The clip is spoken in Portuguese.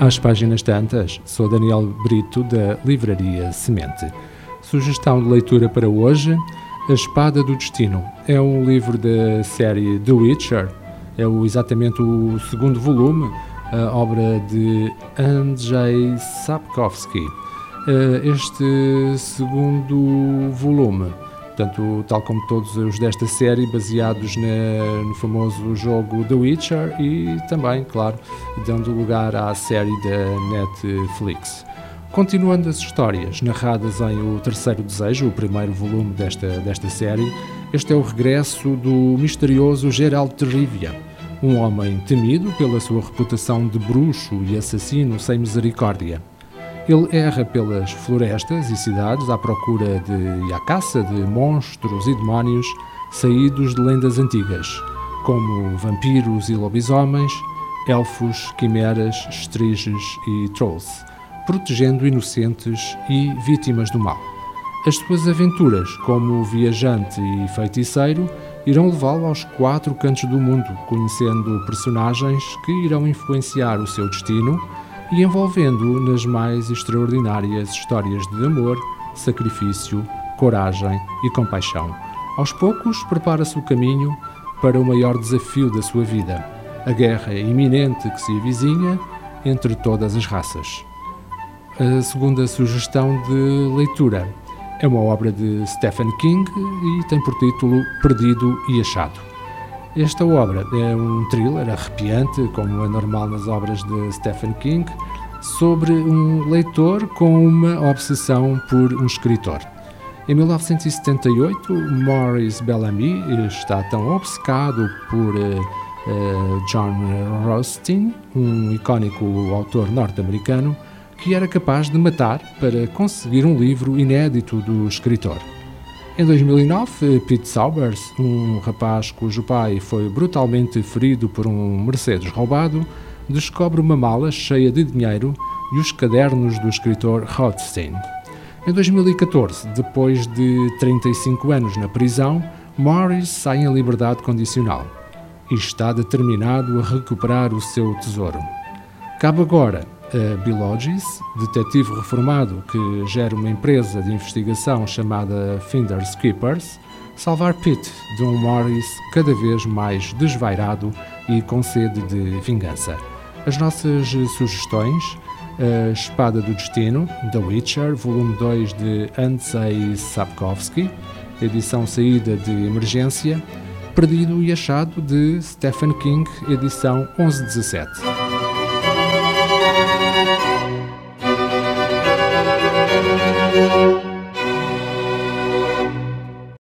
às páginas tantas. Sou Daniel Brito, da Livraria Semente. Sugestão de leitura para hoje: A Espada do Destino. É um livro da série The Witcher, é o, exatamente o segundo volume, a obra de Andrzej Sapkowski. Eh, este segundo volume Portanto, tal como todos os desta série, baseados na, no famoso jogo The Witcher e também, claro, dando lugar à série da Netflix. Continuando as histórias narradas em O Terceiro Desejo, o primeiro volume desta, desta série, este é o regresso do misterioso Geralt de Rivia, um homem temido pela sua reputação de bruxo e assassino sem misericórdia. Ele erra pelas florestas e cidades à procura de e à caça de monstros e demónios saídos de lendas antigas, como vampiros e lobisomens, elfos, quimeras, estriges e trolls, protegendo inocentes e vítimas do mal. As suas aventuras como viajante e feiticeiro irão levá-lo aos quatro cantos do mundo, conhecendo personagens que irão influenciar o seu destino e envolvendo-o nas mais extraordinárias histórias de amor, sacrifício, coragem e compaixão. Aos poucos, prepara-se o caminho para o maior desafio da sua vida, a guerra iminente que se avizinha entre todas as raças. A segunda sugestão de leitura é uma obra de Stephen King e tem por título Perdido e Achado. Esta obra é um thriller arrepiante, como é normal nas obras de Stephen King, sobre um leitor com uma obsessão por um escritor. Em 1978, Maurice Bellamy está tão obcecado por uh, John Rustin, um icónico autor norte-americano, que era capaz de matar para conseguir um livro inédito do escritor. Em 2009, Pete Saubers, um rapaz cujo pai foi brutalmente ferido por um Mercedes roubado, descobre uma mala cheia de dinheiro e os cadernos do escritor Rothstein. Em 2014, depois de 35 anos na prisão, Morris sai em liberdade condicional e está determinado a recuperar o seu tesouro. Cabe agora a Bilogis, detetive reformado que gera uma empresa de investigação chamada Finders Keepers, salvar Pete de um Morris cada vez mais desvairado e com sede de vingança. As nossas sugestões: A Espada do Destino, The Witcher, volume 2 de Andrzej Sapkowski, edição saída de emergência, Perdido e Achado de Stephen King, edição 1117.